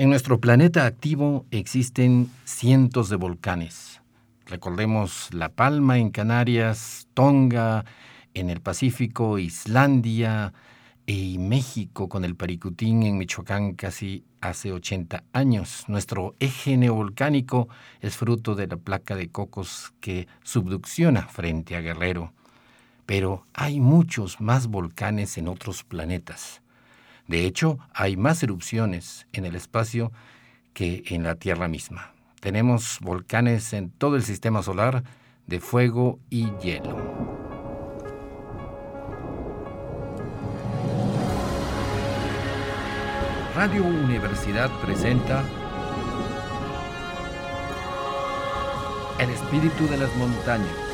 En nuestro planeta activo existen cientos de volcanes. Recordemos La Palma en Canarias, Tonga en el Pacífico, Islandia y México con el Paricutín en Michoacán casi hace 80 años. Nuestro eje neovolcánico es fruto de la placa de cocos que subducciona frente a Guerrero. Pero hay muchos más volcanes en otros planetas. De hecho, hay más erupciones en el espacio que en la Tierra misma. Tenemos volcanes en todo el sistema solar de fuego y hielo. Radio Universidad presenta El espíritu de las montañas.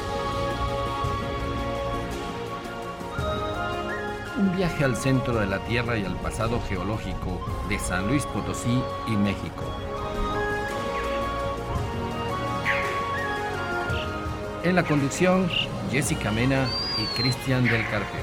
Un viaje al centro de la Tierra y al pasado geológico de San Luis Potosí y México. En la conducción, Jessica Mena y Cristian del Carpio.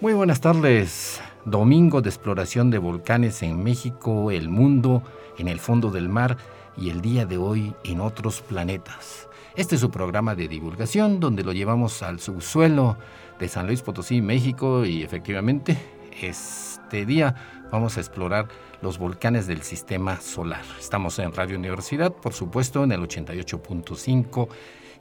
Muy buenas tardes, Domingo de exploración de volcanes en México, el mundo, en el fondo del mar y el día de hoy en otros planetas. Este es su programa de divulgación donde lo llevamos al subsuelo de San Luis Potosí, México y efectivamente este día vamos a explorar los volcanes del sistema solar. Estamos en Radio Universidad, por supuesto, en el 88.5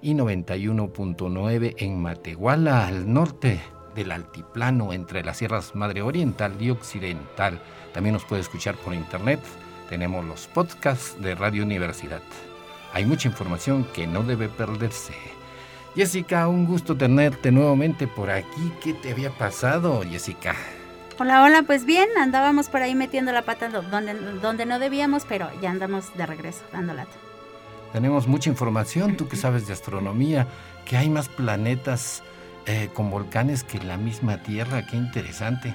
y 91.9 en Matehuala, al norte del altiplano entre las sierras Madre Oriental y Occidental. También nos puede escuchar por internet. Tenemos los podcasts de Radio Universidad. Hay mucha información que no debe perderse. Jessica, un gusto tenerte nuevamente por aquí. ¿Qué te había pasado, Jessica? Hola, hola, pues bien, andábamos por ahí metiendo la pata donde, donde no debíamos, pero ya andamos de regreso, dando lata. Tenemos mucha información, tú que sabes de astronomía, que hay más planetas eh, con volcanes que la misma Tierra. Qué interesante.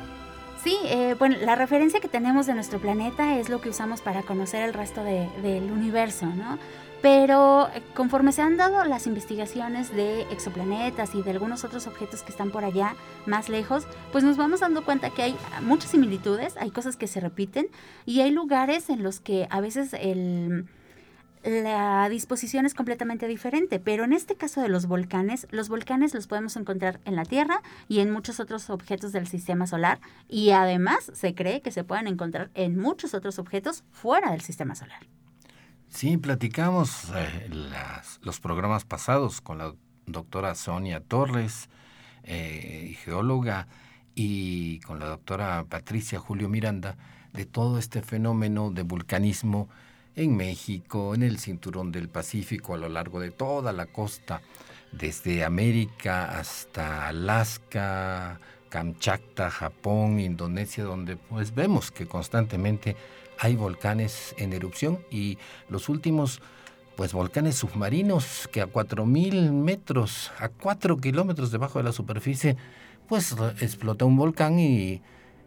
Sí, eh, bueno, la referencia que tenemos de nuestro planeta es lo que usamos para conocer el resto del universo, ¿no? Pero eh, conforme se han dado las investigaciones de exoplanetas y de algunos otros objetos que están por allá más lejos, pues nos vamos dando cuenta que hay muchas similitudes, hay cosas que se repiten y hay lugares en los que a veces el la disposición es completamente diferente, pero en este caso de los volcanes, los volcanes los podemos encontrar en la Tierra y en muchos otros objetos del sistema solar y además se cree que se pueden encontrar en muchos otros objetos fuera del sistema solar. Sí, platicamos eh, los programas pasados con la doctora Sonia Torres, eh, geóloga, y con la doctora Patricia Julio Miranda de todo este fenómeno de vulcanismo en México, en el cinturón del Pacífico, a lo largo de toda la costa, desde América hasta Alaska, Kamchatka, Japón, Indonesia, donde pues vemos que constantemente hay volcanes en erupción y los últimos pues volcanes submarinos que a 4.000 metros, a 4 kilómetros debajo de la superficie, pues explota un volcán y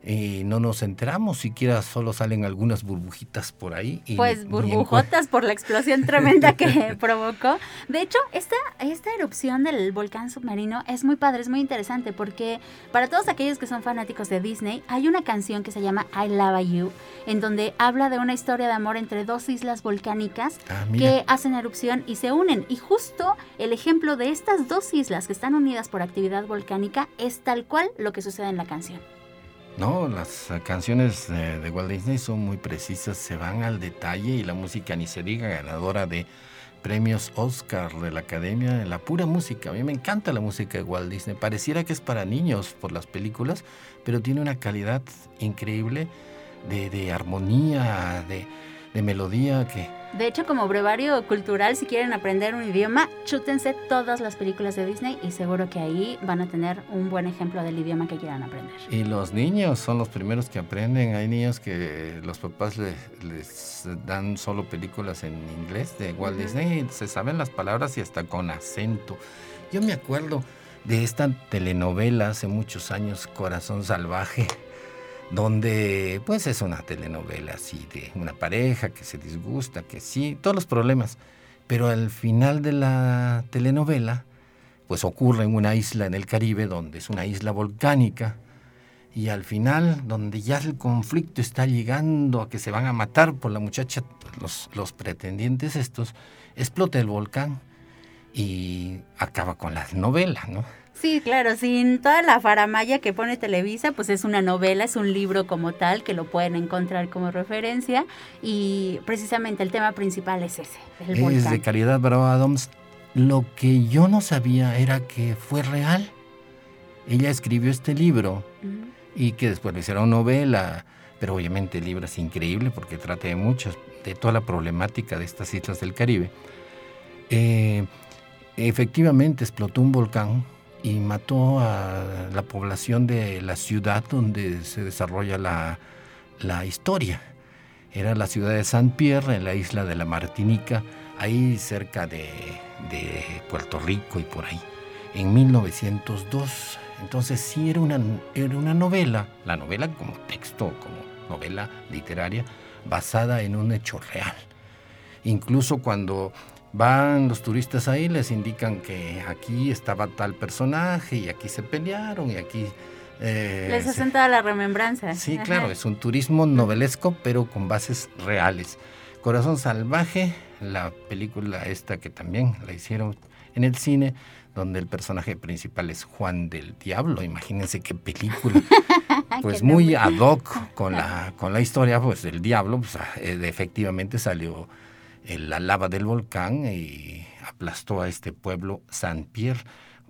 y no nos enteramos, siquiera solo salen algunas burbujitas por ahí. pues burbujotas por la explosión tremenda que provocó. De hecho, esta, esta erupción del volcán submarino es muy padre, es muy interesante, porque para todos aquellos que son fanáticos de Disney, hay una canción que se llama I Love You, en donde habla de una historia de amor entre dos islas volcánicas ah, que hacen erupción y se unen. Y justo el ejemplo de estas dos islas que están unidas por actividad volcánica es tal cual lo que sucede en la canción. No, las canciones de, Walt Disney son muy precisas, se van al detalle y la música ni se diga ganadora de premios Oscar de la Academia, la pura música. A mí me encanta la música de Walt Disney. Pareciera que es para niños por las películas, pero tiene una calidad increíble de, de armonía, de, de melodía que de hecho, como brevario cultural, si quieren aprender un idioma, chútense todas las películas de Disney y seguro que ahí van a tener un buen ejemplo del idioma que quieran aprender. Y los niños son los primeros que aprenden. Hay niños que los papás les, dan solo películas en inglés de Walt Disney, se saben las palabras y hasta con acento. Yo me acuerdo de esta telenovela hace muchos años, Corazón Salvaje donde pues es una telenovela así de una pareja que se disgusta, que sí, todos los problemas. Pero al final de la telenovela, pues ocurre en una isla en el Caribe, donde es una isla volcánica, y al final, donde ya el conflicto está llegando a que se van a matar por la muchacha, los, los pretendientes estos, explota el volcán y acaba con la novela, ¿no? Sí, claro, sin toda la faramaya que pone Televisa, pues es una novela, es un libro como tal que lo pueden encontrar como referencia y precisamente el tema principal es ese, el es de Caridad Bravo Adams. Lo que yo no sabía era que fue real. Ella escribió este libro y que después le hicieron novela, pero obviamente el libro es increíble porque trata de muchas, de toda la problemática de estas islas del Caribe. Eh, efectivamente explotó un volcán y mató a la población de la ciudad donde se desarrolla la, historia. Era la ciudad de Saint-Pierre, en la isla de la Martinica, ahí cerca de, Puerto Rico y por ahí, en 1902. Entonces sí era una, era una novela, la novela como texto, como novela literaria, basada en un hecho real. Incluso cuando Van los turistas ahí, les indican que aquí estaba tal personaje y aquí se pelearon y aquí... Eh, les hacen toda la remembranza. Sí, claro, es un turismo novelesco pero con bases reales. Corazón Salvaje, la película esta que también la hicieron en el cine, donde el personaje principal es Juan del Diablo. Imagínense qué película. Pues muy ad hoc con la, con la historia pues, del diablo. Pues, eh, efectivamente salió la lava del volcán y aplastó a este pueblo Saint-Pierre.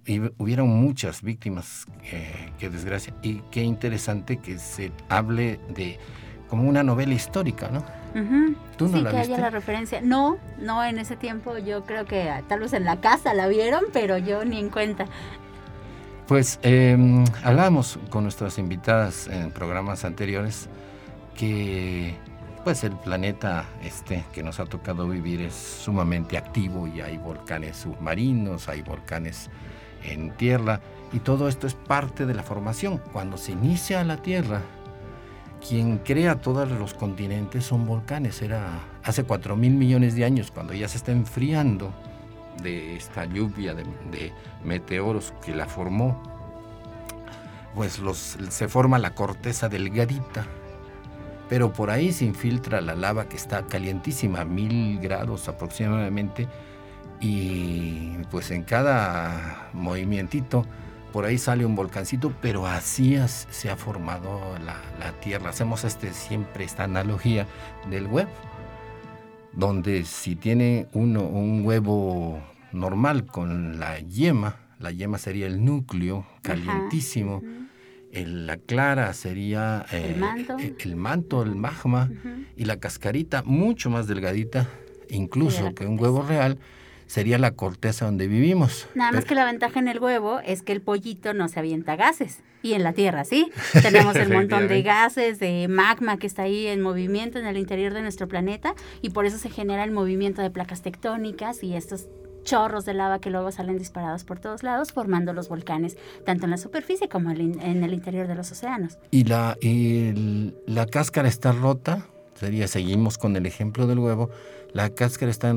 Y hubieron muchas víctimas, eh, qué desgracia. Y qué interesante que se hable de como una novela histórica, ¿no? ¿Tú no sí, que haya la referencia. No, no, en ese tiempo yo creo que tal vez en la casa la vieron, pero yo ni en cuenta. Pues eh, hablamos con nuestras invitadas en programas anteriores que pues el planeta este que nos ha tocado vivir es sumamente activo y hay volcanes submarinos, hay volcanes en tierra y todo esto es parte de la formación. Cuando se inicia la Tierra, quien crea todos los continentes son volcanes. Era hace 4 mil millones de años, cuando ya se está enfriando de esta lluvia de, meteoros que la formó, pues los, se forma la corteza delgadita pero por ahí se infiltra la lava que está calientísima, mil grados aproximadamente, y pues en cada movimientito por ahí sale un volcancito, pero así se ha formado la, Tierra. Hacemos este, siempre esta analogía del huevo, donde si tiene uno un huevo normal con la yema, la yema sería el núcleo calientísimo la clara sería el, eh, manto. Eh, el, manto, el magma, y la cascarita mucho más delgadita, incluso que un huevo real, sería la corteza donde vivimos. Nada más que la ventaja en el huevo es que el pollito no se avienta gases. Y en la Tierra, sí. Tenemos el montón de gases, de magma que está ahí en movimiento en el interior de nuestro planeta y por eso se genera el movimiento de placas tectónicas y estos chorros de lava que luego salen disparados por todos lados, formando los volcanes, tanto en la superficie como en el interior de los océanos. Y la, la cáscara está rota, sería, seguimos con el ejemplo del huevo, la cáscara está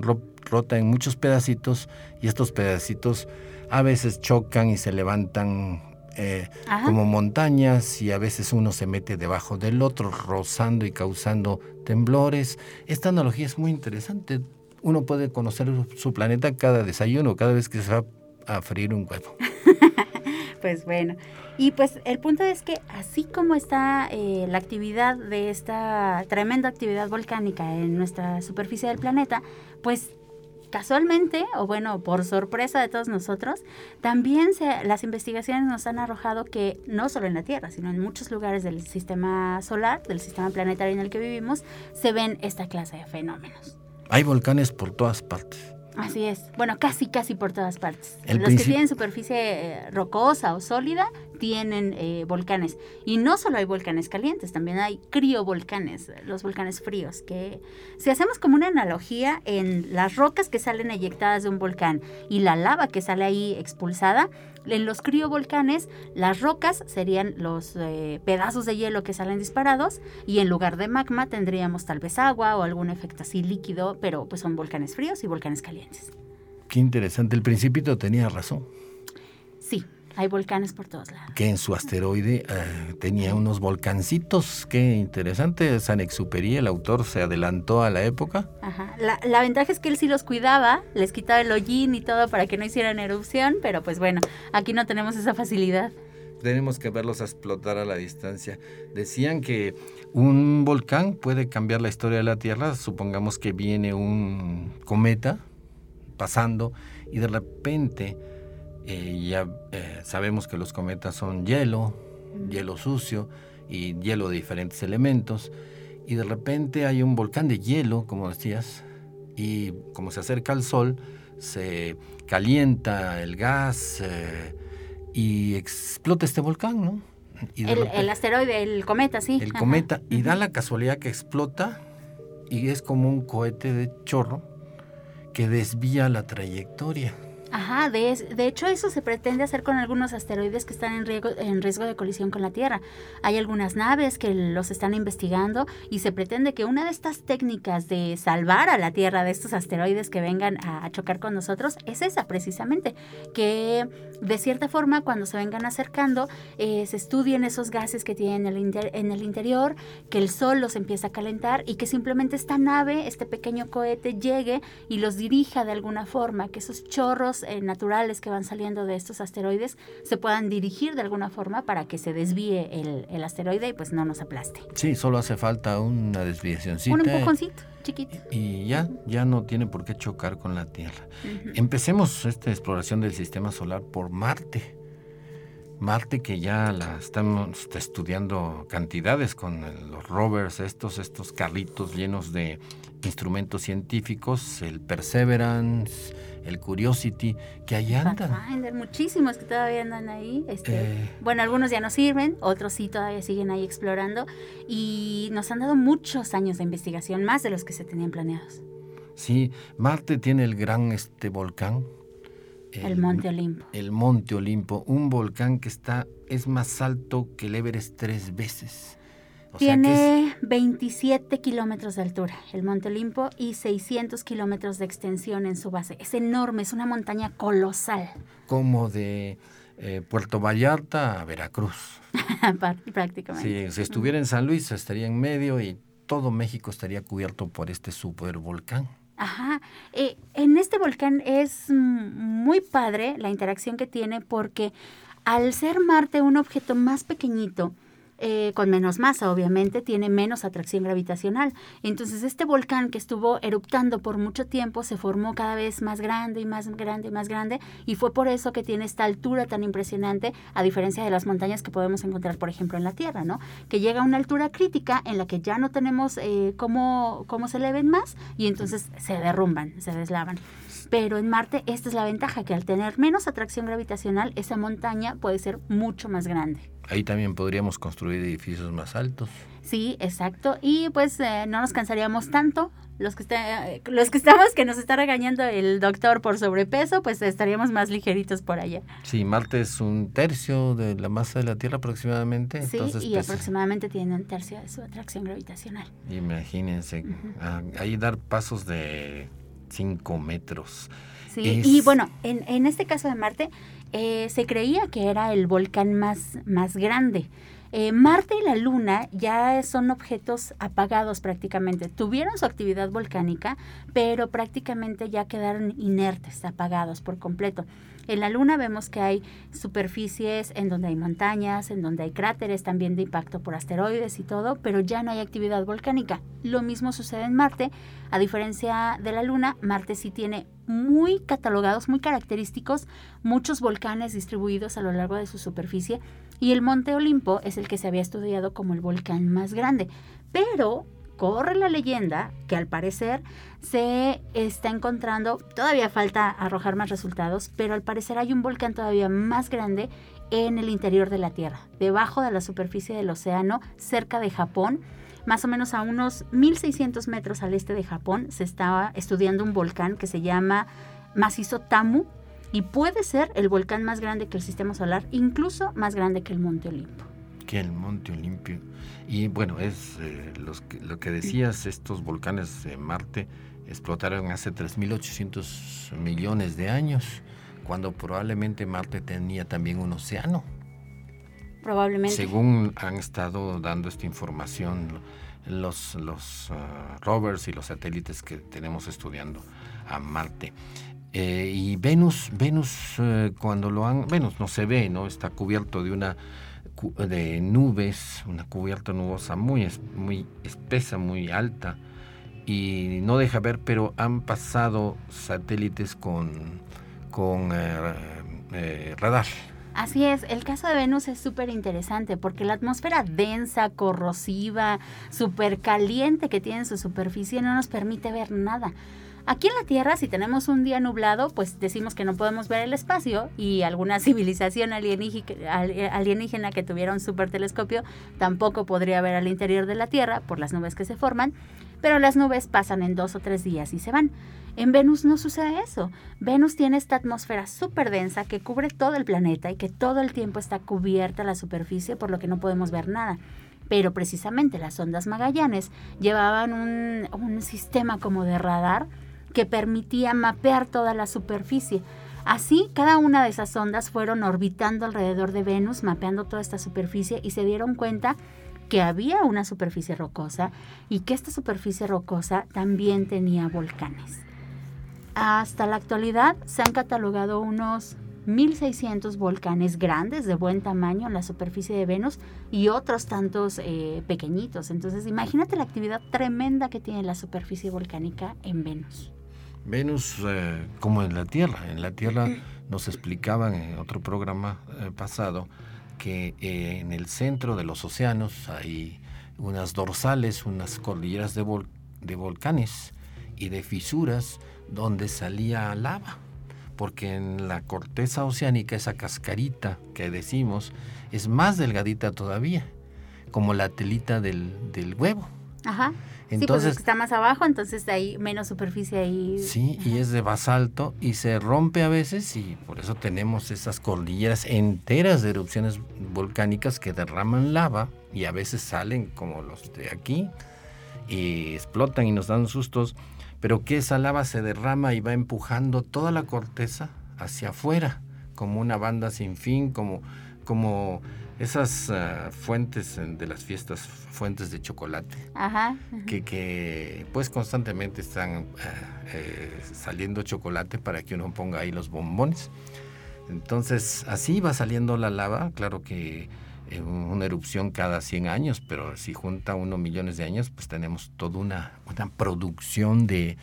rota en muchos pedacitos y estos pedacitos a veces chocan y se levantan eh, como montañas y a veces uno se mete debajo del otro, rozando y causando temblores. Esta analogía es muy interesante uno puede conocer su planeta cada desayuno, cada vez que se va a freír un huevo. pues bueno, y pues el punto es que así como está eh, la actividad de esta tremenda actividad volcánica en nuestra superficie del planeta, pues casualmente, o bueno, por sorpresa de todos nosotros, también se, las investigaciones nos han arrojado que no solo en la Tierra, sino en muchos lugares del sistema solar, del sistema planetario en el que vivimos, se ven esta clase de fenómenos. Hay volcanes por todas partes. Así es. Bueno, casi, casi por todas partes. Los que tienen superficie eh, rocosa o sólida tienen eh, volcanes. Y no solo hay volcanes calientes, también hay criovolcanes, los volcanes fríos, que si hacemos como una analogía en las rocas que salen eyectadas de un volcán y la lava que sale ahí expulsada, en los criovolcanes las rocas serían los eh, pedazos de hielo que salen disparados y en lugar de magma tendríamos tal vez agua o algún efecto así líquido, pero pues son volcanes fríos y volcanes calientes. Qué interesante, el principito tenía razón. Hay volcanes por todos lados. Que en su asteroide eh, tenía unos volcancitos. Qué interesante. San Exuperi, el autor, se adelantó a la época. Ajá. La, la, ventaja es que él sí los cuidaba, les quitaba el hollín y todo para que no hicieran erupción, pero pues bueno, aquí no tenemos esa facilidad. Tenemos que verlos explotar a la distancia. Decían que un volcán puede cambiar la historia de la Tierra. Supongamos que viene un cometa pasando y de repente eh, ya eh, sabemos que los cometas son hielo, hielo sucio y hielo de diferentes elementos. Y de repente hay un volcán de hielo, como decías, y como se acerca al Sol, se calienta el gas eh, y explota este volcán, ¿no? El, el, asteroide, el cometa, sí. El cometa, y da la casualidad que explota y es como un cohete de chorro que desvía la trayectoria. Ajá, de, de, hecho eso se pretende hacer con algunos asteroides que están en riesgo, en riesgo de colisión con la Tierra. Hay algunas naves que los están investigando y se pretende que una de estas técnicas de salvar a la Tierra de estos asteroides que vengan a chocar con nosotros es esa precisamente, que de cierta forma cuando se vengan acercando eh, se estudien esos gases que tienen en el, en el interior, que el Sol los empieza a calentar y que simplemente esta nave, este pequeño cohete llegue y los dirija de alguna forma, que esos chorros eh, naturales que van saliendo de estos asteroides se puedan dirigir de alguna forma para que se desvíe el, el asteroide y pues no nos aplaste. Sí, solo hace falta una desviación. Un empujoncito. Chiquito. Y ya, ya no tiene por qué chocar con la Tierra. Empecemos esta exploración del sistema solar por Marte. Marte que ya la estamos estudiando cantidades con los rovers, estos, estos carritos llenos de instrumentos científicos, el Perseverance, el Curiosity, que ahí andan. Pathfinder, muchísimos que todavía andan ahí. Este, eh. Bueno, algunos ya no sirven, otros sí todavía siguen ahí explorando y nos han dado muchos años de investigación, más de los que se tenían planeados. Sí, Marte tiene el gran este volcán. El, Monte Olimpo. El Monte Olimpo, un volcán que está es más alto que el Everest tres veces. Tiene 27 kilómetros de altura, el Monte Olimpo, y 600 kilómetros de extensión en su base. Es enorme, es una montaña colosal. Como de eh, Puerto Vallarta a Veracruz. Prácticamente. Sí, si estuviera en San Luis estaría en medio y todo México estaría cubierto por este supervolcán. Ajá. Eh, en este volcán es muy padre la interacción que tiene porque al ser Marte un objeto más pequeñito, eh, con menos masa, obviamente, tiene menos atracción gravitacional. Entonces, este volcán que estuvo eruptando por mucho tiempo se formó cada vez más grande y más grande y más grande, y fue por eso que tiene esta altura tan impresionante, a diferencia de las montañas que podemos encontrar, por ejemplo, en la Tierra, ¿no? Que llega a una altura crítica en la que ya no tenemos eh, cómo, cómo se eleven más, y entonces se derrumban, se deslavan. Pero en Marte esta es la ventaja, que al tener menos atracción gravitacional, esa montaña puede ser mucho más grande. Ahí también podríamos construir edificios más altos. Sí, exacto. Y pues eh, no nos cansaríamos tanto. Los que, está, eh, los que estamos, que nos está regañando el doctor por sobrepeso, pues estaríamos más ligeritos por allá. Sí, Marte es un tercio de la masa de la Tierra aproximadamente. Sí, y aproximadamente tiene un tercio de su atracción gravitacional. Imagínense, ah, ahí dar pasos de 5 metros. Sí, y bueno, en, en este caso de Marte, eh, se creía que era el volcán más, más grande. Eh, Marte y la Luna ya son objetos apagados prácticamente. Tuvieron su actividad volcánica, pero prácticamente ya quedaron inertes, apagados por completo. En la Luna vemos que hay superficies en donde hay montañas, en donde hay cráteres también de impacto por asteroides y todo, pero ya no hay actividad volcánica. Lo mismo sucede en Marte. A diferencia de la Luna, Marte sí tiene muy catalogados, muy característicos, muchos volcanes distribuidos a lo largo de su superficie y el Monte Olimpo es el que se había estudiado como el volcán más grande. Pero corre la leyenda que al parecer se está encontrando, todavía falta arrojar más resultados, pero al parecer hay un volcán todavía más grande en el interior de la Tierra, debajo de la superficie del océano, cerca de Japón. Más o menos a unos 1600 metros al este de Japón se estaba estudiando un volcán que se llama Macizo Tamu y puede ser el volcán más grande que el sistema solar, incluso más grande que el Monte Olimpo. Que el Monte Olimpio. Y bueno, es eh, lo que decías, estos volcanes de Marte explotaron hace 3.800 millones de años, cuando probablemente Marte tenía también un océano. Probablemente. Según han estado dando esta información los, los ah, rovers y los satélites que tenemos estudiando a Marte. Eh, y Venus, Venus eh, cuando lo han, Venus no se ve, ¿no? Está cubierto de una de nubes, una cubierta nubosa muy, muy espesa, muy alta y no deja ver, pero han pasado satélites con, con eh, radar. Así es, el caso de Venus es súper interesante porque la atmósfera densa, corrosiva, súper caliente que tiene en su superficie no nos permite ver nada. Aquí en la Tierra, si tenemos un día nublado, pues decimos que no podemos ver el espacio y alguna civilización alienígena que tuviera un supertelescopio tampoco podría ver al interior de la Tierra por las nubes que se forman, pero las nubes pasan en dos o tres días y se van. En Venus no sucede eso. Venus tiene esta atmósfera súper densa que cubre todo el planeta y que todo el tiempo está cubierta la superficie por lo que no podemos ver nada pero precisamente las ondas Magallanes llevaban un, un, sistema como de radar que permitía mapear toda la superficie. Así, cada una de esas ondas fueron orbitando alrededor de Venus, mapeando toda esta superficie y se dieron cuenta que había una superficie rocosa y que esta superficie rocosa también tenía volcanes. Hasta la actualidad se han catalogado unos 1.600 volcanes grandes de buen tamaño en la superficie de Venus y otros tantos eh, pequeñitos. Entonces imagínate la actividad tremenda que tiene la superficie volcánica en Venus. Venus eh, como en la Tierra. En la Tierra nos explicaban en otro programa eh, pasado que eh, en el centro de los océanos hay unas dorsales, unas cordilleras de, de volcanes y de fisuras donde salía lava. Porque en la corteza oceánica, esa cascarita que decimos, es más delgadita todavía, como la telita del, del huevo. Ajá. Pues, entonces, sí, está más abajo, entonces hay menos superficie ahí. Sí, y es de basalto y se rompe a veces y por eso tenemos esas cordilleras enteras de erupciones volcánicas que derraman lava y a veces salen como los de aquí y explotan y nos dan sustos, pero que esa lava se derrama y va empujando toda la corteza hacia afuera, como una banda sin fin, como, como esas ah, fuentes de las fiestas, fuentes de chocolate, Que, pues constantemente están ah, eh, saliendo chocolate para que uno ponga ahí los bombones. Entonces así va saliendo la lava, claro que una erupción cada 100 años, pero si junta uno millones de años, pues tenemos toda una, una producción de,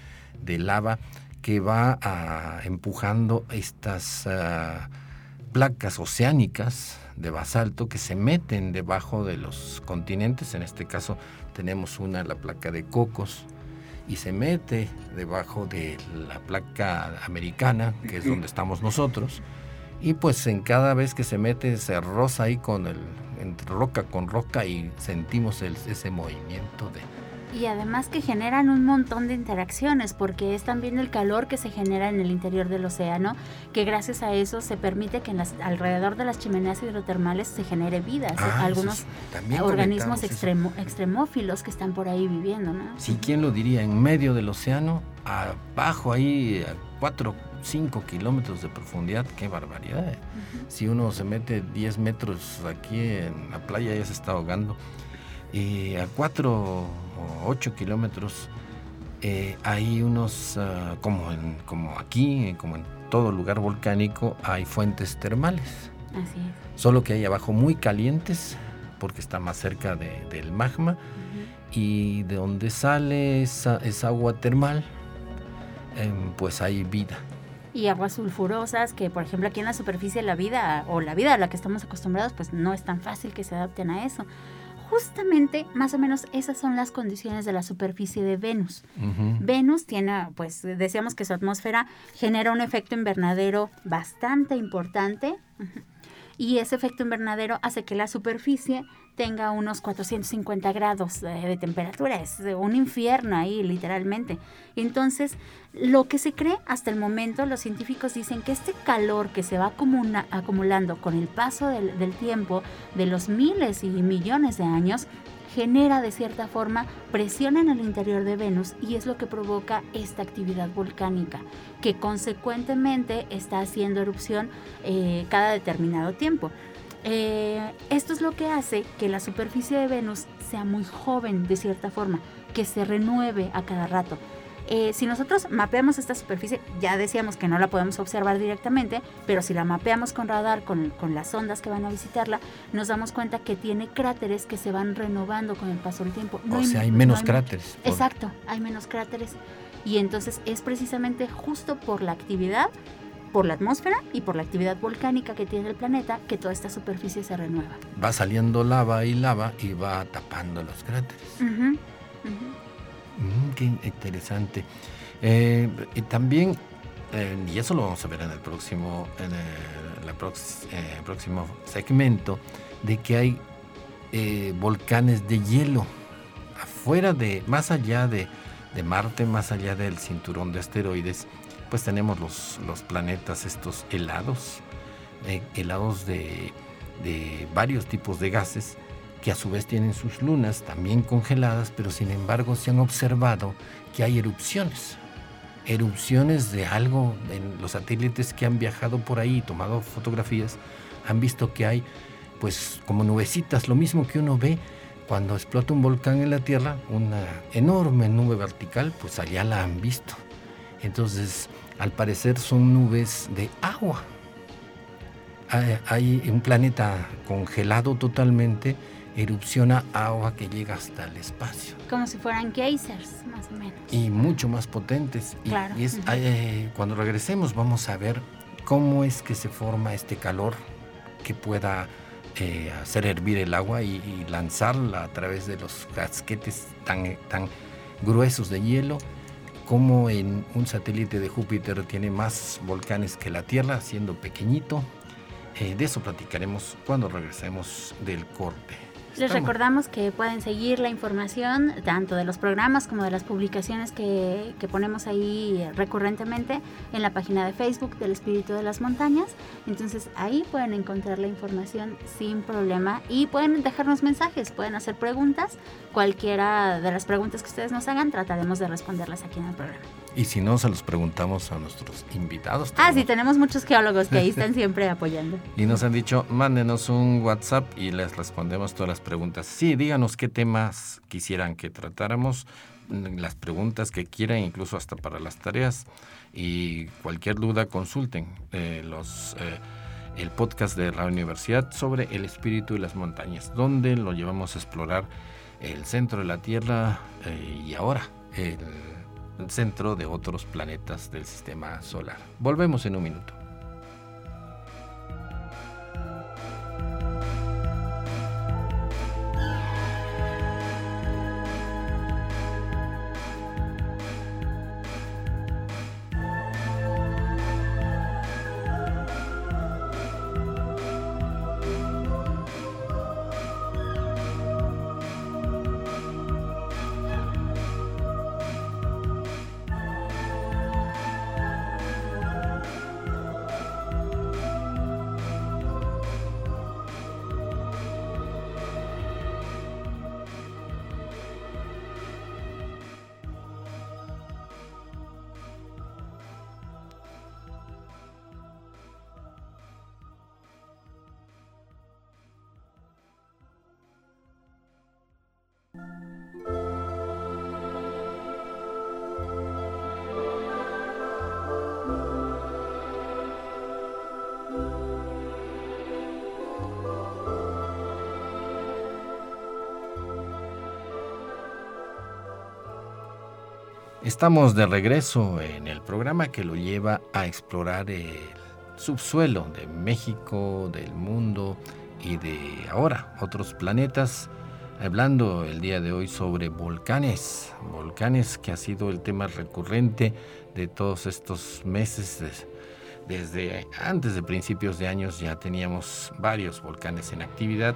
lava que va ah, empujando estas placas oceánicas de basalto que se meten debajo de los continentes. En este caso tenemos una, la placa de Cocos, y se mete debajo de la placa americana, que es donde estamos nosotros. Y pues en cada vez que se mete se roza ahí con el, entre roca con roca y sentimos ese movimiento de, y además que generan un montón de interacciones, porque es también el calor que se genera en el interior del océano, que gracias a eso se permite que en las, alrededor de las chimeneas hidrotermales se genere vida, ah, algunos organismos extremófilos que están por ahí viviendo. ¿no? Sí, ¿quién lo diría? En medio del océano, abajo ahí, a 4, 5 kilómetros de profundidad, qué barbaridad. ¿eh? Si uno se mete 10 metros aquí en la playa ya se está ahogando. Y a 4 8 kilómetros, eh, hay unos, ah, como, en, como aquí, como en todo lugar volcánico, hay fuentes termales. Así es. Solo que hay abajo muy calientes, porque está más cerca del magma, y de donde sale esa, agua termal, em, pues hay vida y aguas sulfurosas que por ejemplo aquí en la superficie la vida o la vida a la que estamos acostumbrados pues no es tan fácil que se adapten a eso justamente, más o menos, esas son las condiciones de la superficie de Venus. Venus tiene, pues, decíamos que su atmósfera genera un efecto invernadero bastante importante. Y ese efecto invernadero hace que la superficie tenga unos 450 grados de, temperatura. Es un infierno ahí, literalmente. Entonces, lo que se cree hasta el momento, los científicos dicen que este calor que se va acumulando con el paso del, del tiempo, de los miles y millones de años, genera de cierta forma presión en el interior de Venus y es lo que provoca esta actividad volcánica, que consecuentemente está haciendo erupción eh, cada determinado tiempo. Eh, esto es lo que hace que la superficie de Venus sea muy joven de cierta forma, que se renueve a cada rato. Eh, si nosotros mapeamos esta superficie, ya decíamos que no la podemos observar directamente, pero si la mapeamos con radar, con, con, las ondas que van a visitarla, nos damos cuenta que tiene cráteres que se van renovando con el paso del tiempo. o sea, hay menos cráteres. Exacto, hay menos cráteres. Y entonces es precisamente justo por la actividad, por la atmósfera y por la actividad volcánica que tiene el planeta que toda esta superficie se renueva. Va saliendo lava y lava y va tapando los cráteres. Mm, qué interesante. Eh, y también, eh, y eso lo vamos a ver en el próximo, en el eh, próximo segmento, de que hay volcanes de hielo afuera de, más allá de, de, Marte, más allá del cinturón de asteroides, pues tenemos los, los planetas estos helados, helados de, de varios tipos de gases que a su vez tienen sus lunas también congeladas, pero sin embargo se han observado que hay erupciones. Erupciones de algo, en los satélites que han viajado por ahí y tomado fotografías, han visto que hay pues como nubecitas, lo mismo que uno ve cuando explota un volcán en la Tierra, una enorme nube vertical, pues allá la han visto. Entonces, al parecer son nubes de agua. Hay un planeta congelado totalmente erupciona agua que llega hasta el espacio. Como si fueran geysers, más o menos. Y mucho más potentes. Y, es, eh, cuando regresemos vamos a ver cómo es que se forma este calor que pueda eh, hacer hervir el agua y, lanzarla a través de los casquetes tan, tan gruesos de hielo como en un satélite de Júpiter tiene más volcanes que la Tierra, siendo pequeñito. Eh, de eso platicaremos cuando regresemos del corte. Les recordamos que pueden seguir la información tanto de los programas como de las publicaciones que, que, ponemos ahí recurrentemente en la página de Facebook del Espíritu de las Montañas. Entonces ahí pueden encontrar la información sin problema y pueden dejarnos mensajes, pueden hacer preguntas. Cualquiera de las preguntas que ustedes nos hagan trataremos de responderlas aquí en el programa. Y si no, se los preguntamos a nuestros invitados. Ah, sí, tenemos muchos geólogos que ahí están siempre apoyando. Y nos han dicho, mándenos un WhatsApp y les respondemos todas las preguntas. Sí, díganos qué temas quisieran que tratáramos, las preguntas que quieran, incluso hasta para las tareas. Y cualquier duda, consulten eh, los... Eh, el podcast de la universidad sobre el espíritu y las montañas, donde lo llevamos a explorar el centro de la Tierra eh, y ahora el centro de otros planetas del sistema solar. Volvemos en un minuto. Estamos de regreso en el programa que lo lleva a explorar el subsuelo de México, del mundo y de ahora otros planetas hablando el día de hoy sobre volcanes, volcanes que ha sido el tema recurrente de todos estos meses. Desde antes de principios de años ya teníamos varios volcanes en actividad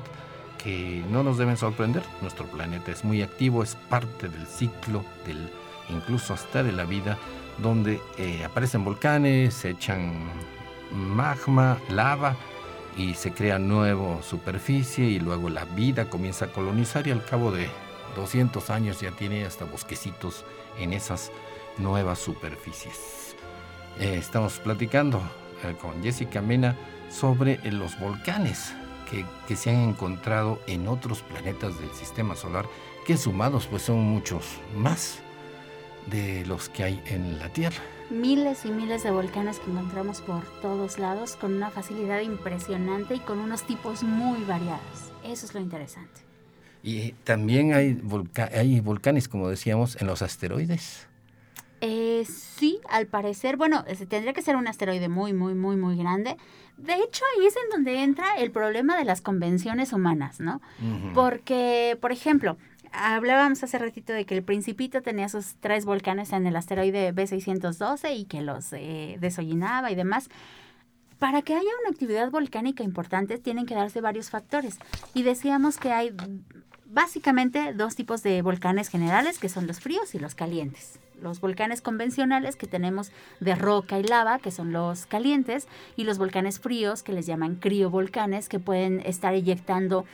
que no nos deben sorprender. Nuestro planeta es muy activo, es parte del ciclo, del, incluso hasta de la vida, donde eh, aparecen volcanes, se echan magma, lava y se crea nueva superficie y luego la vida comienza a colonizar y al cabo de 200 años ya tiene hasta bosquecitos en esas nuevas superficies. Eh, estamos platicando eh, con Jessica Mena sobre los volcanes que, se han encontrado en otros planetas del sistema solar, que sumados pues son muchos más de los que hay en la Tierra. Miles y miles de volcanes que encontramos por todos lados con una facilidad impresionante y con unos tipos muy variados. Eso es lo interesante. Y también hay, hay volcanes, como decíamos, en los asteroides. Eh, sí, al parecer, bueno, tendría que ser un asteroide muy, muy, muy, muy grande. De hecho, ahí es en donde entra el problema de las convenciones humanas, ¿no? Porque, por ejemplo, hablábamos hace ratito de que el Principito tenía sus tres volcanes en el asteroide B612 y que los eh, desollinaba y demás. Para que haya una actividad volcánica importante tienen que darse varios factores. Y decíamos que hay básicamente dos tipos de volcanes generales, que son los fríos y los calientes los volcanes convencionales que tenemos de roca y lava, que son los calientes, y los volcanes fríos, que les llaman criovolcanes, que pueden estar eyectando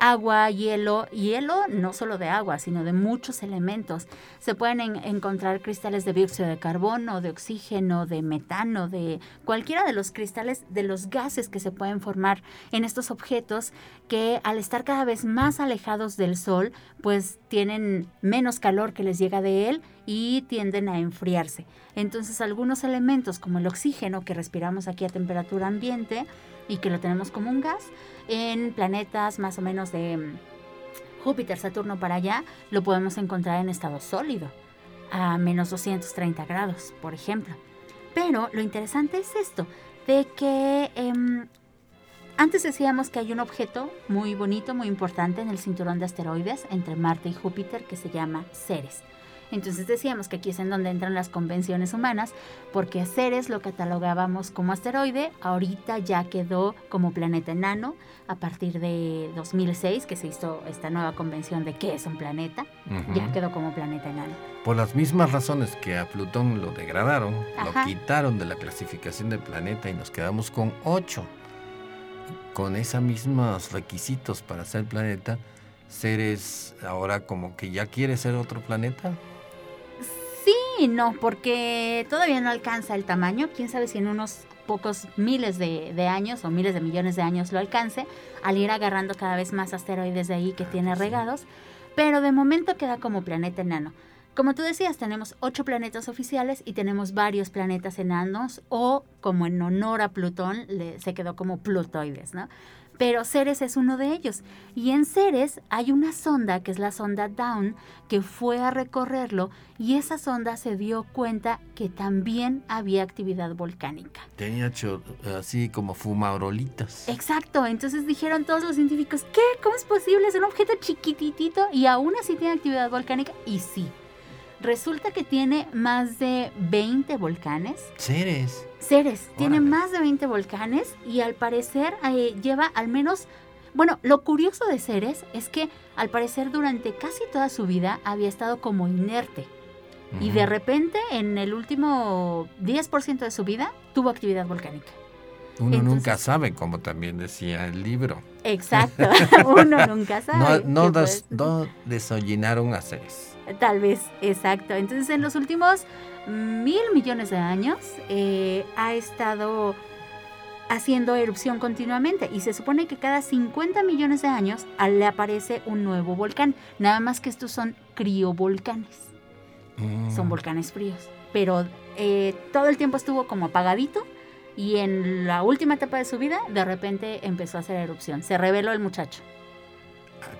agua, hielo, hielo no solo de agua, sino de muchos elementos. Se pueden encontrar cristales de dióxido de carbono, de oxígeno, de metano, de cualquiera de los cristales de los gases que se pueden formar en estos objetos que al estar cada vez más alejados del Sol, pues tienen menos calor que les llega de él y tienden a enfriarse. Entonces algunos elementos como el oxígeno que respiramos aquí a temperatura ambiente y que lo tenemos como un gas, en planetas más o menos de mm, Júpiter, Saturno para allá, lo podemos encontrar en estado sólido, a menos 230 grados, por ejemplo. Pero lo interesante es esto, de que em, antes decíamos que hay un objeto muy bonito, muy importante en el cinturón de asteroides entre Marte y Júpiter que se llama Ceres. Entonces decíamos que aquí es en donde entran las convenciones humanas, porque a Ceres lo catalogábamos como asteroide, ahorita ya quedó como planeta enano a partir de 2006 que se hizo esta nueva convención de qué es un planeta, ya quedó como planeta enano. Por las mismas razones que a Plutón lo degradaron, lo quitaron de la clasificación de planeta y nos quedamos con 8. Con esos mismos requisitos para ser planeta, Ceres ahora como que ya quiere ser otro planeta. Sí, no, porque todavía no alcanza el tamaño. Quién sabe si en unos pocos miles de, años o miles de millones de años lo alcance, al ir agarrando cada vez más asteroides de ahí que tiene regados. Pero de momento queda como planeta enano. Como tú decías, tenemos ocho planetas oficiales y tenemos varios planetas enanos o, como en honor a Plutón, se quedó como plutoides, ¿no? Pero Ceres es uno de ellos. Y en Ceres hay una sonda, que es la sonda Down, que fue a recorrerlo y esa sonda se dio cuenta que también había actividad volcánica. Tenía así como fumarolitas. Exacto, entonces dijeron todos los científicos, ¿qué? ¿Cómo es posible? Es un objeto chiquititito y aún así tiene actividad volcánica. Y sí, Resulta que tiene más de 20 volcanes. Ceres. Ceres, tiene más de 20 volcanes y al parecer eh, lleva al menos... Bueno, lo curioso de Ceres es que al parecer durante casi toda su vida había estado como inerte. Y de repente, en el último 10% de su vida, tuvo actividad volcánica. Uno nunca sabe, como también decía el libro. Exacto, uno nunca sabe. No, no, no desollinaron a Ceres. Tal vez, exacto. Entonces en los últimos mil millones de años eh, ha estado haciendo erupción continuamente y se supone que cada 50 millones de años le aparece un nuevo volcán. Nada más que estos son criovolcanes. Son mm. volcanes fríos. Pero eh, todo el tiempo estuvo como apagadito y en la última etapa de su vida de repente empezó a hacer erupción. Se reveló el muchacho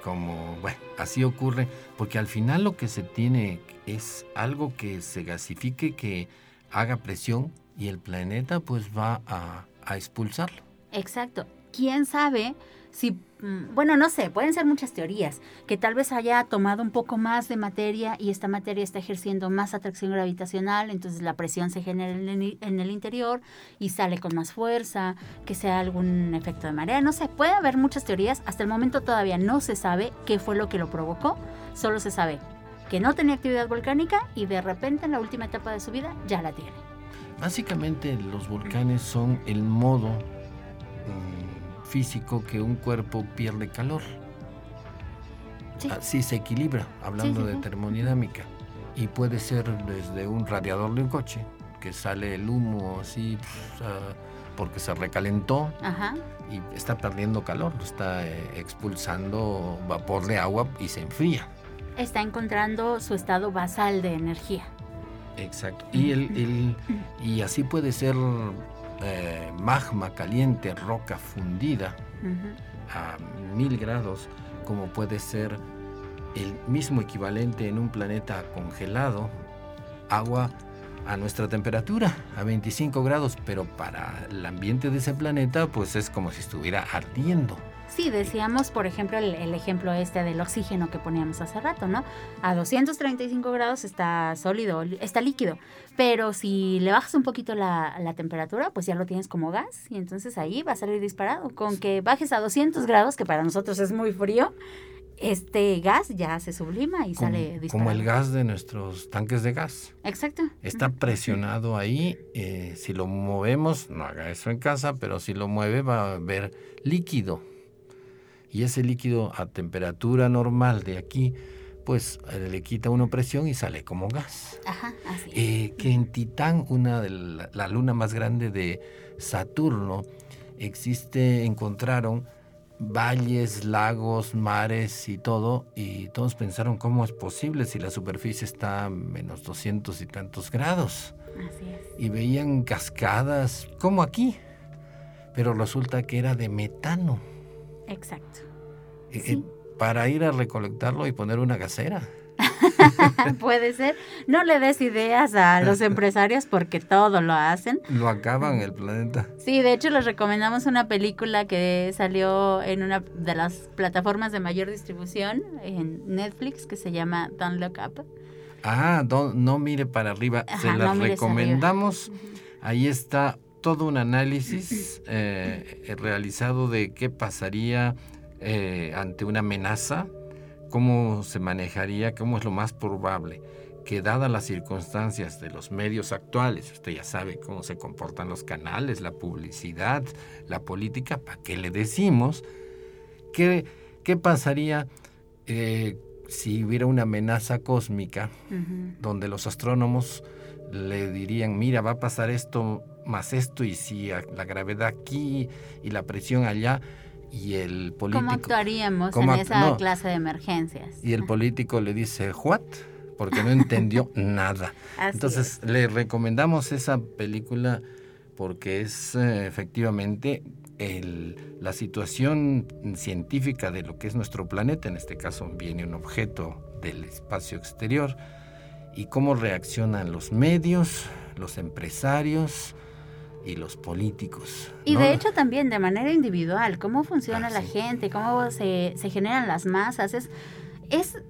como, bueno, así ocurre, porque al final lo que se tiene es algo que se gasifique, que haga presión y el planeta pues va a, a expulsarlo. Exacto. ¿Quién sabe si, bueno, no sé, pueden ser muchas teorías, que tal vez haya tomado un poco más de materia y esta materia está ejerciendo más atracción gravitacional, entonces la presión se genera en el, interior y sale con más fuerza, que sea algún efecto de marea, no sé, puede haber muchas teorías, hasta el momento todavía no se sabe qué fue lo que lo provocó, solo se sabe que no tenía actividad volcánica y de repente en la última etapa de su vida ya la tiene. Básicamente los volcanes son el modo físico que un cuerpo pierde calor. Así se equilibra, hablando de termodinámica. Y puede ser desde un radiador de un coche, que sale el humo así ah, porque se recalentó y está perdiendo calor, está eh, expulsando vapor de agua y se enfría. Está encontrando su estado basal de energía. Exacto. Y, el, y así puede ser eh, magma caliente, roca fundida a mil grados, como puede ser el mismo equivalente en un planeta congelado, agua a nuestra temperatura, a 25 grados, pero para el ambiente de ese planeta, pues es como si estuviera ardiendo. Sí, decíamos, por ejemplo, el, ejemplo este del oxígeno que poníamos hace rato, ¿no? A 235 grados está sólido, está líquido, pero si le bajas un poquito la, la, temperatura, pues ya lo tienes como gas y entonces ahí va a salir disparado. Con que bajes a 200 grados, que para nosotros es muy frío, este gas ya se sublima y sale disparado. Como el gas de nuestros tanques de gas. Exacto. Está presionado ahí. Eh, si lo movemos, no haga eso en casa, pero si lo mueve va a haber líquido y ese líquido a temperatura normal de aquí, pues eh, le quita una presión y sale como gas. Ajá, así. Eh, que en Titán, una de la, luna más grande de Saturno, existe, encontraron valles, lagos, mares y todo, y todos pensaron cómo es posible si la superficie está a menos 200 y tantos grados. Así es. Y veían cascadas, como aquí, pero resulta que era de metano. Exacto. Eh, eh, para ir a recolectarlo y poner una gasera. Puede ser. No le des ideas a los empresarios porque todo lo hacen. Lo acaban el planeta. Sí, de hecho les recomendamos una película que salió en una de las plataformas de mayor distribución en Netflix que se llama Don't Look Up. Ah, no mire para arriba. se la recomendamos. Ahí está todo un análisis eh, realizado de qué pasaría eh, ante una amenaza, cómo se manejaría, cómo es lo más probable que dadas las circunstancias de los medios actuales, usted ya sabe cómo se comportan los canales, la publicidad, la política, ¿para qué le decimos? ¿Qué, qué pasaría eh, si hubiera una amenaza cósmica donde los astrónomos le dirían, mira, va a pasar esto más esto y si la gravedad aquí y la presión allá y el político... ¿Cómo actuaríamos en esa clase de emergencias? Y el político le dice, ¿what? Porque no entendió nada. Entonces le recomendamos esa película porque es eh, efectivamente el, la situación científica de lo que es nuestro planeta, en este caso viene un objeto del espacio exterior, y cómo reaccionan los medios, los empresarios, y los políticos. Y de hecho también de manera individual, cómo funciona ah, la gente, cómo se, se, generan las masas. Es, es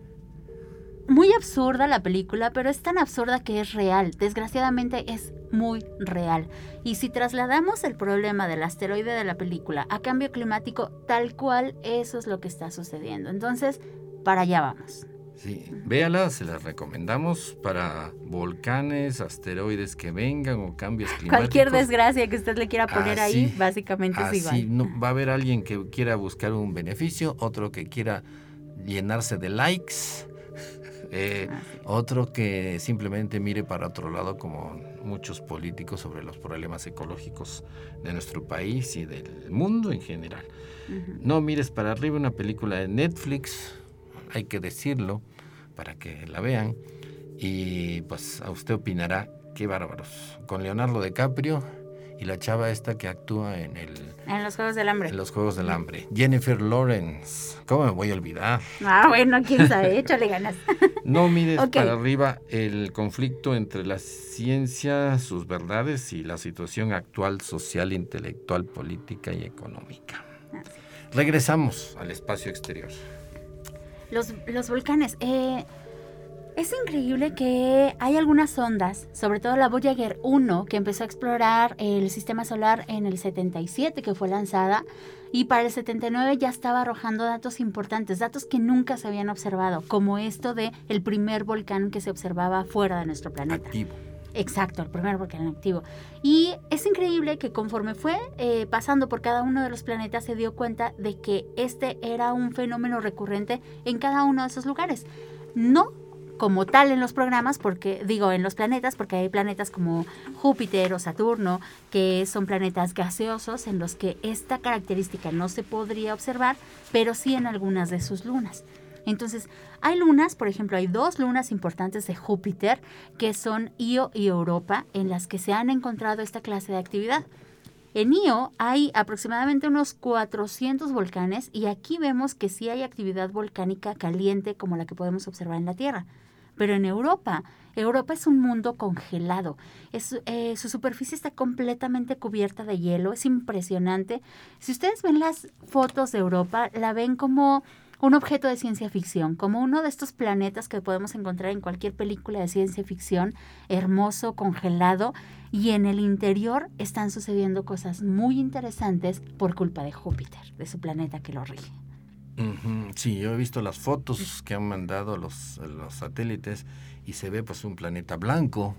muy absurda la película, pero es tan absurda que es real. Desgraciadamente es muy real. Y si trasladamos el problema del asteroide de la película a cambio climático, tal cual eso es lo que está sucediendo. Entonces, para allá vamos. Sí, véala, se las recomendamos para volcanes, asteroides que vengan o cambios climáticos. Cualquier desgracia que usted le quiera poner ahí, básicamente es igual. No, va a haber alguien que quiera buscar un beneficio, otro que quiera llenarse de likes, eh, otro que simplemente mire para otro lado como muchos políticos sobre los problemas ecológicos de nuestro país y del mundo en general. No mires para arriba una película de Netflix hay que decirlo para que la vean. Y pues a usted opinará, qué bárbaros. Con Leonardo DiCaprio y la chava esta que actúa en el... En los Juegos del Hambre. En los Juegos del Hambre. Jennifer Lawrence. ¿Cómo me voy a olvidar? Ah, bueno, quién sabe, échale ganas. no mires para arriba el conflicto entre la ciencia, sus verdades y la situación actual social, intelectual, política y económica. regresamos al espacio exterior. Los, los volcanes. Eh, es increíble que hay algunas ondas, sobre todo la Voyager 1, que empezó a explorar el sistema solar en el 77, que fue lanzada, y para el 79 ya estaba arrojando datos importantes, datos que nunca se habían observado, como esto de el primer volcán que se observaba fuera de nuestro planeta. Exacto, el primer volcán activo. Y es increíble que conforme fue eh, pasando por cada uno de los planetas se dio cuenta de que este era un fenómeno recurrente en cada uno de esos lugares. No como tal en los programas, porque digo en los planetas, porque hay planetas como Júpiter o Saturno, que son planetas gaseosos en los que esta característica no se podría observar, pero sí en algunas de sus lunas. Entonces, hay lunas, por ejemplo, hay dos lunas importantes de Júpiter, que son Io y Europa, en las que se han encontrado esta clase de actividad. En Io hay aproximadamente unos 400 volcanes y aquí vemos que sí hay actividad volcánica caliente como la que podemos observar en la Tierra. Pero en Europa, Europa es un mundo congelado. Eh, su superficie está completamente cubierta de hielo, es impresionante. Si ustedes ven las fotos de Europa, la ven como un objeto de ciencia ficción, como uno de estos planetas que podemos encontrar en cualquier película de ciencia ficción, hermoso, congelado, y en el interior están sucediendo cosas muy interesantes por culpa de Júpiter, de su planeta que lo rige. Sí, yo he visto las fotos que han mandado los, los satélites y se ve pues un planeta blanco.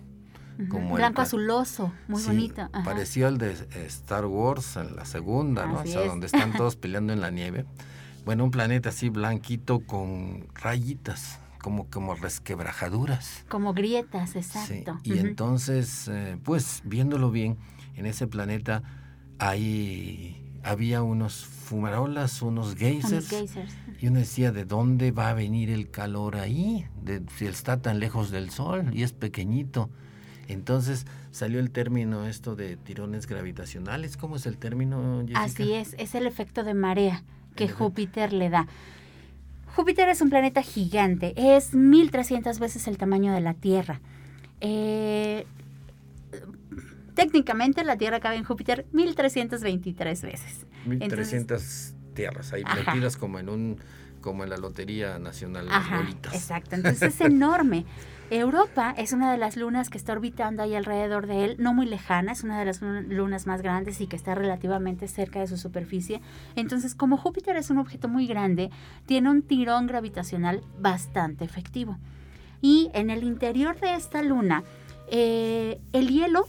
como blanco azuloso, muy bonito. Pareció el de Star Wars en la segunda, ¿no? o sea, donde están todos peleando en la nieve. Bueno, un planeta así blanquito con rayitas, como, como resquebrajaduras. Como grietas, exacto. Y entonces, eh, pues viéndolo bien, en ese planeta hay había unos fumarolas, unos geysers, Y uno decía, ¿de dónde va a venir el calor ahí? De, si está tan lejos del sol y es pequeñito. Entonces salió el término esto de tirones gravitacionales. ¿Cómo es el término, Jessica? Así es, es el efecto de marea que Júpiter le da. Júpiter es un planeta gigante, es 1300 veces el tamaño de la Tierra. Eh, técnicamente la Tierra cabe en Júpiter 1323 veces. 1300 tierras ahí metidas como en un como en la Lotería Nacional las bolitas. Exacto, entonces es enorme. Europa es una de las lunas que está orbitando ahí alrededor de él, no muy lejana, es una de las lunas más grandes y que está relativamente cerca de su superficie. Entonces, como Júpiter es un objeto muy grande, tiene un tirón gravitacional bastante efectivo. Y en el interior de esta luna, eh, el hielo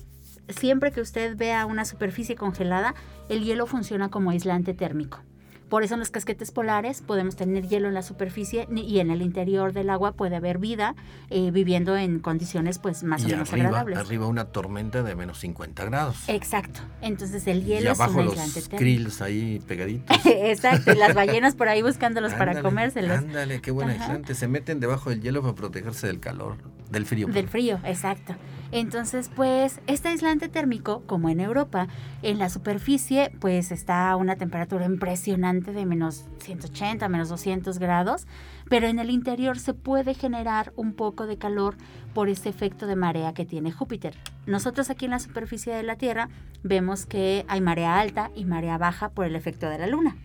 siempre que usted vea una superficie congelada, el hielo funciona como aislante térmico. Por eso en los casquetes polares podemos tener hielo en la superficie y en el interior del agua puede haber vida eh, viviendo en condiciones pues más o menos arriba, agradables. Arriba una tormenta de menos 50 grados. Exacto. Entonces el hielo es un los krills ahí pegaditos. Exacto. Y las ballenas por ahí buscándolos para comérselos. Ándale, qué buen aislante. Se meten debajo del hielo para protegerse del calor, del frío. Del frío, exacto. Entonces, pues, este aislante térmico, como en Europa, en la superficie, pues está a una temperatura impresionante de menos 180, menos 200 grados, pero en el interior se puede generar un poco de calor por ese efecto de marea que tiene Júpiter. Nosotros aquí en la superficie de la Tierra vemos que hay marea alta y marea baja por el efecto de la Luna,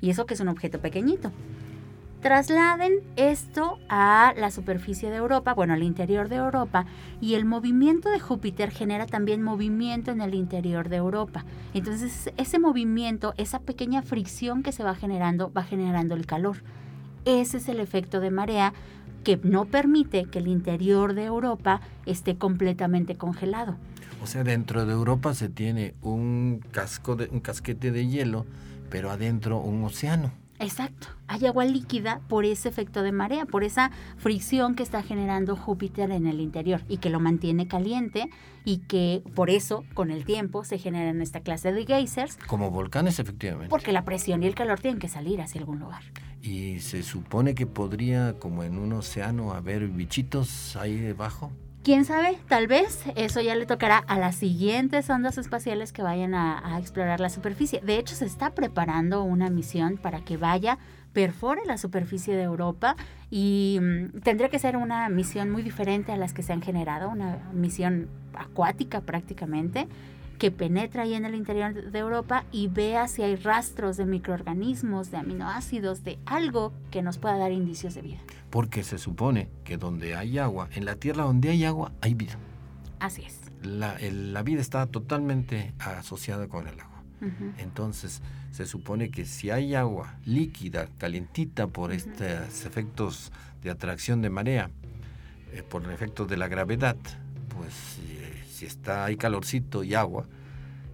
y eso que es un objeto pequeñito. Trasladen esto a la superficie de Europa, bueno, al interior de Europa, y el movimiento de Júpiter genera también movimiento en el interior de Europa. Entonces, ese movimiento, esa pequeña fricción que se va generando, va generando el calor. Ese es el efecto de marea que no permite que el interior de Europa esté completamente congelado. O sea, dentro de Europa se tiene un casco de, un casquete de hielo, pero adentro un océano. Exacto, hay agua líquida por ese efecto de marea, por esa fricción que está generando Júpiter en el interior y que lo mantiene caliente y que por eso con el tiempo se generan esta clase de geysers. Como volcanes efectivamente. Porque la presión y el calor tienen que salir hacia algún lugar. Y se supone que podría como en un océano haber bichitos ahí debajo. ¿Quién sabe? Tal vez eso ya le tocará a las siguientes ondas espaciales que vayan a, explorar la superficie. De hecho, se está preparando una misión para que vaya, perfore la superficie de Europa y mm, tendría que ser una misión muy diferente a las que se han generado, una misión acuática prácticamente que penetra ahí en el interior de Europa y vea si hay rastros de microorganismos, de aminoácidos, de algo que nos pueda dar indicios de vida. Porque se supone que donde hay agua, en la tierra donde hay agua, hay vida. Así es. La, la vida está totalmente asociada con el agua. Entonces, se supone que si hay agua líquida, calientita por estos efectos de atracción de marea, eh, por el efecto de la gravedad, pues si está hay calorcito y agua,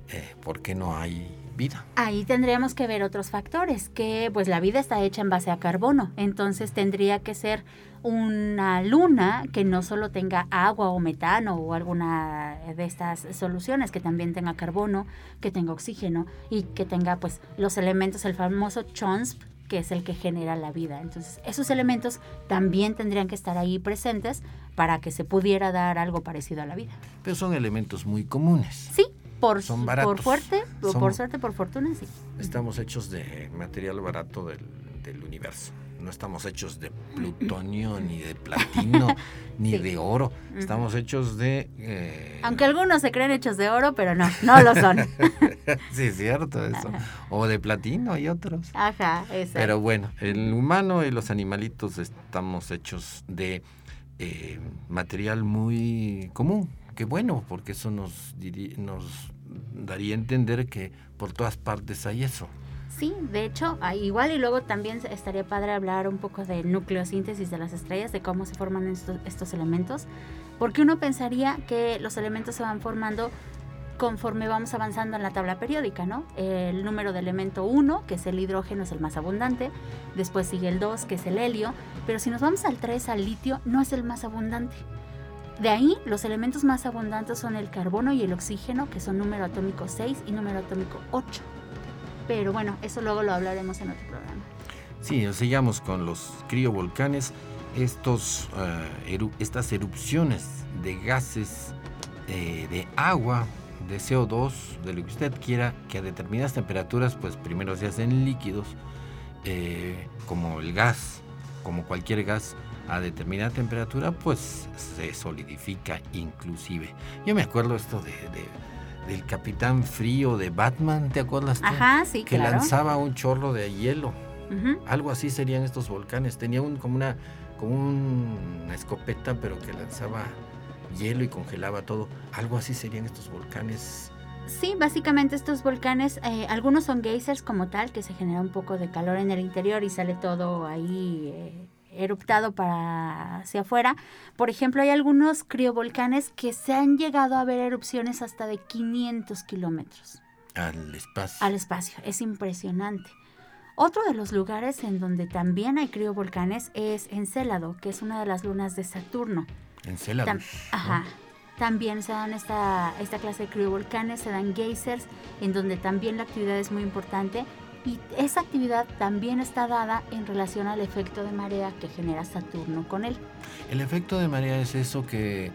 eh, ¿por qué no hay vida? Ahí tendríamos que ver otros factores, que pues la vida está hecha en base a carbono, entonces tendría que ser una luna que no solo tenga agua o metano o alguna de estas soluciones, que también tenga carbono, que tenga oxígeno y que tenga pues los elementos, el famoso CHONSP, que es el que genera la vida. Entonces, esos elementos también tendrían que estar ahí presentes para que se pudiera dar algo parecido a la vida. Pero son elementos muy comunes. Sí, por, son por fuerte, por suerte, por fortuna, sí. Estamos hechos de material barato del, del universo no estamos hechos de plutonio, ni de platino, ni de oro. Estamos hechos de... Eh, Aunque algunos se creen hechos de oro, pero no, no lo son. sí, es cierto eso. O de platino y otros. Ajá, exacto. Pero bueno, el humano y los animalitos estamos hechos de eh, material muy común. Qué bueno, porque eso nos, nos daría a entender que por todas partes hay eso. Sí, de hecho, ah, igual y luego también estaría padre hablar un poco de nucleosíntesis de las estrellas, de cómo se forman estos, elementos, porque uno pensaría que los elementos se van formando conforme vamos avanzando en la tabla periódica, ¿no? El número de elemento 1, que es el hidrógeno, es el más abundante, después sigue el 2, que es el helio, pero si nos vamos al 3, al litio, no es el más abundante. De ahí, los elementos más abundantes son el carbono y el oxígeno, que son número atómico 6 y número atómico 8. Pero bueno, eso luego lo hablaremos en otro programa. Sí, sigamos con los criovolcanes. Estos, eh, estas erupciones de gases eh, de agua, de CO2, de lo que usted quiera, que a determinadas temperaturas, pues primero se hacen líquidos, eh, como el gas, como cualquier gas, a determinada temperatura, pues se solidifica inclusive. Yo me acuerdo esto de del Capitán Frío de Batman, ¿te acuerdas? Ajá, sí, Que lanzaba un chorro de hielo. Algo así serían estos volcanes. Tenía un, como, una, como una escopeta, pero que lanzaba hielo y congelaba todo. Algo así serían estos volcanes. Sí, básicamente estos volcanes, eh, algunos son geysers como tal, que se genera un poco de calor en el interior y sale todo ahí eh, eruptado para hacia afuera. Por ejemplo, hay algunos criovolcanes que se han llegado a ver erupciones hasta de 500 kilómetros. Al espacio. Al espacio, es impresionante. Otro de los lugares en donde también hay criovolcanes es Encélado, que es una de las lunas de Saturno. Encélado. ajá. También se dan esta, esta clase de criovolcanes, se dan geysers, en donde también la actividad es muy importante y esa actividad también está dada en relación al efecto de marea que genera Saturno con él. El efecto de marea es eso que,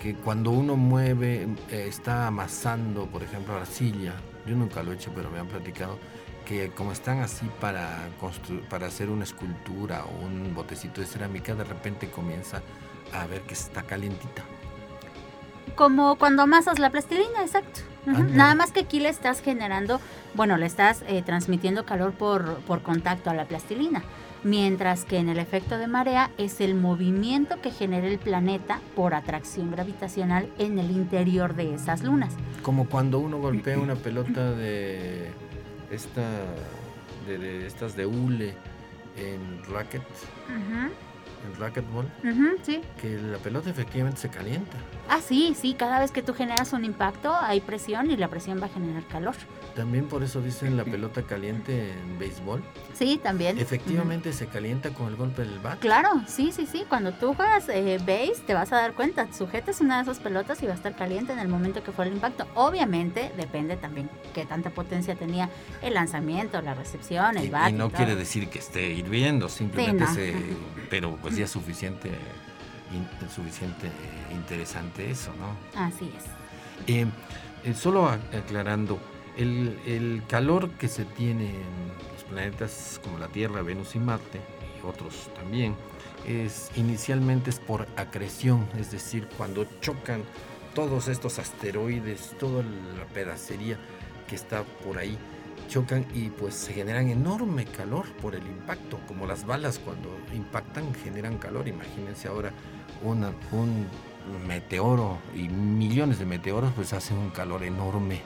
que cuando uno mueve, eh, está amasando, por ejemplo, arcilla. Yo nunca lo he hecho, pero me han platicado que como están así para, para hacer una escultura o un botecito de cerámica, de repente comienza a ver que está calientita. Como cuando amasas la plastilina, exacto. Nada más que aquí le estás generando, bueno, le estás eh, transmitiendo calor por, por contacto a la plastilina, mientras que en el efecto de marea es el movimiento que genera el planeta por atracción gravitacional en el interior de esas lunas. Como cuando uno golpea una pelota de esta de, estas de hule en racket el racquetball, sí. que la pelota efectivamente se calienta. Ah, sí, sí, cada vez que tú generas un impacto hay presión y la presión va a generar calor. También por eso dicen la pelota caliente en béisbol. Sí, también. Efectivamente se calienta con el golpe del bat. Claro, sí, sí, sí. Cuando tú juegas eh, base te vas a dar cuenta, sujetas una de esas pelotas y va a estar caliente en el momento que fue el impacto. Obviamente depende también qué tanta potencia tenía el lanzamiento, la recepción, el bat. Y no quiere decir que esté hirviendo, simplemente se... Pero pues ya es suficiente, suficiente eh, interesante eso, ¿no? Así es. Eh, eh, solo aclarando, el, calor que se tiene en los planetas como la Tierra, Venus y Marte, y otros también, es inicialmente es por acreción, es decir, cuando chocan todos estos asteroides, toda la pedacería que está por ahí chocan y pues se generan enorme calor por el impacto, como las balas cuando impactan generan calor. Imagínense ahora una, un meteoro y millones de meteoros pues hacen un calor enorme.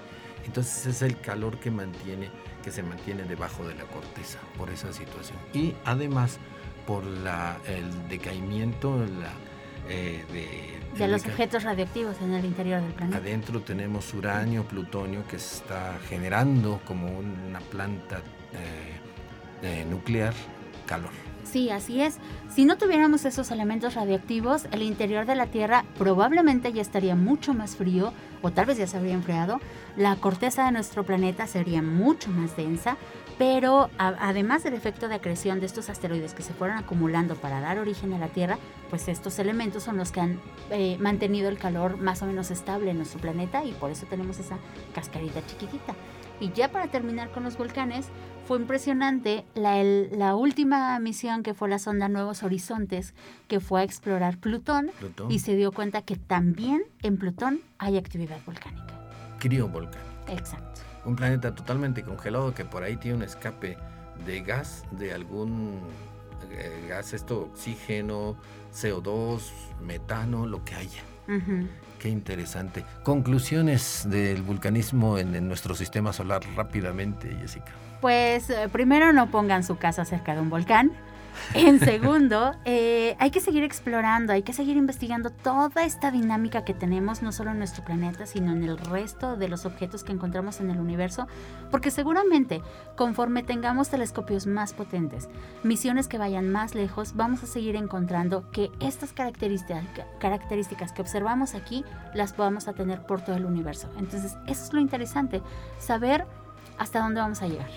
Entonces es el calor que mantiene, que se mantiene debajo de la corteza por esa situación. Y además por la, el decaimiento la, eh, de, los objetos radioactivos en el interior del planeta. Adentro tenemos uranio, plutonio que se está generando como una planta eh, nuclear calor. Sí, así es. Si no tuviéramos esos elementos radioactivos, el interior de la Tierra probablemente ya estaría mucho más frío o tal vez ya se habría enfriado. La corteza de nuestro planeta sería mucho más densa, pero además del efecto de acreción de estos asteroides que se fueron acumulando para dar origen a la Tierra, pues estos elementos son los que han eh, mantenido el calor más o menos estable en nuestro planeta y por eso tenemos esa cascarita chiquitita. Y ya para terminar con los volcanes, fue impresionante la, última misión que fue la sonda Nuevos Horizontes, que fue a explorar Plutón, y se dio cuenta que también en Plutón hay actividad volcánica. volcán. Exacto. Un planeta totalmente congelado que por ahí tiene un escape de gas, de algún eh, gas, esto, oxígeno, CO2, metano, lo que haya. Qué interesante. Conclusiones del vulcanismo en, nuestro sistema solar rápidamente, Jessica. Pues eh, primero no pongan su casa cerca de un volcán. En segundo, eh, hay que seguir explorando, hay que seguir investigando toda esta dinámica que tenemos, no solo en nuestro planeta, sino en el resto de los objetos que encontramos en el universo, porque seguramente conforme tengamos telescopios más potentes, misiones que vayan más lejos, vamos a seguir encontrando que estas características, que observamos aquí las podamos a tener por todo el universo. Entonces, eso es lo interesante, saber hasta dónde vamos a llegar.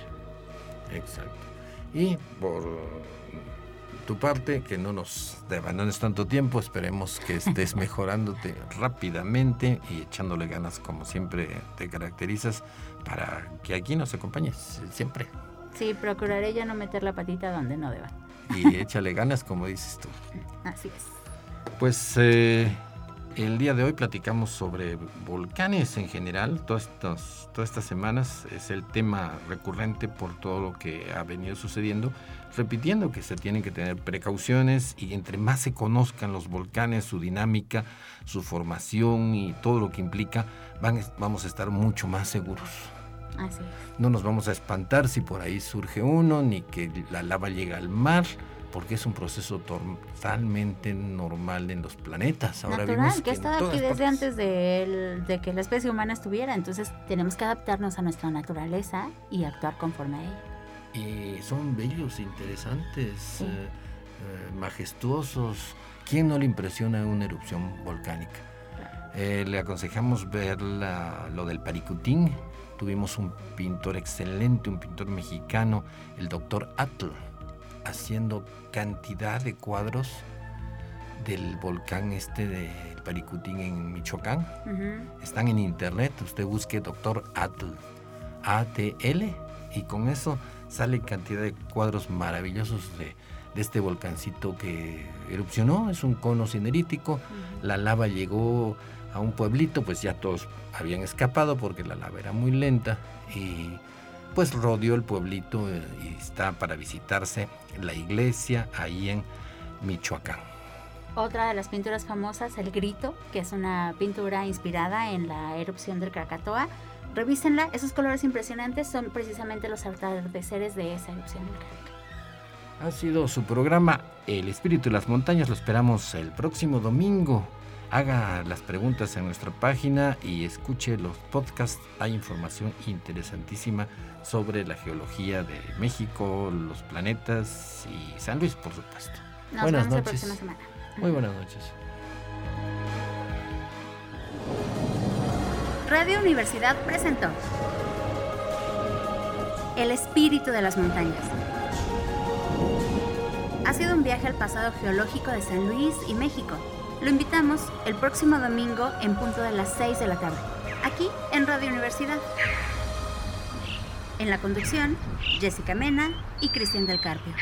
Exacto. Y por tu parte, que no nos debandones tanto tiempo, esperemos que estés mejorándote rápidamente y echándole ganas como siempre te caracterizas para que aquí nos acompañes siempre. Sí, procuraré ya no meter la patita donde no deba. Y échale ganas como dices tú. Así es. Pues eh, el día de hoy platicamos sobre volcanes en general. Todas estas, todas estas semanas es el tema recurrente por todo lo que ha venido sucediendo, repitiendo que se tienen que tener precauciones y entre más se conozcan los volcanes, su dinámica, su formación y todo lo que implica, van, vamos a estar mucho más seguros. Así No nos vamos a espantar si por ahí surge uno, ni que la lava llega al mar porque es un proceso totalmente normal en los planetas. Ahora Natural, que, ha estado aquí desde antes de, que la especie humana estuviera, entonces tenemos que adaptarnos a nuestra naturaleza y actuar conforme a ella. Y son bellos, interesantes, eh, eh, majestuosos. ¿Quién no le impresiona una erupción volcánica? Eh, le aconsejamos ver lo del Paricutín. Tuvimos un pintor excelente, un pintor mexicano, el doctor Atl haciendo cantidad de cuadros del volcán este de Paricutín en Michoacán. Están en internet, usted busque doctor Atl, ATL, y con eso sale cantidad de cuadros maravillosos de, este volcancito que erupcionó, es un cono cinerítico, la lava llegó a un pueblito, pues ya todos habían escapado porque la lava era muy lenta y pues rodeó el pueblito eh, y está para visitarse la iglesia ahí en Michoacán. Otra de las pinturas famosas, El Grito, que es una pintura inspirada en la erupción del Krakatoa. Revísenla, esos colores impresionantes son precisamente los atardeceres de esa erupción volcánica. Ha sido su programa El Espíritu de las Montañas, lo esperamos el próximo domingo haga las preguntas en nuestra página y escuche los podcasts. Hay información interesantísima sobre la geología de México, los planetas y San Luis, por supuesto. buenas noches. Muy buenas noches. Radio Universidad presentó El espíritu de las montañas. Ha sido un viaje al pasado geológico de San Luis y México lo invitamos el próximo domingo en punto de las 6 de la tarde, aquí en Radio Universidad. En la conducción, Jessica Mena y Cristian del Carpio.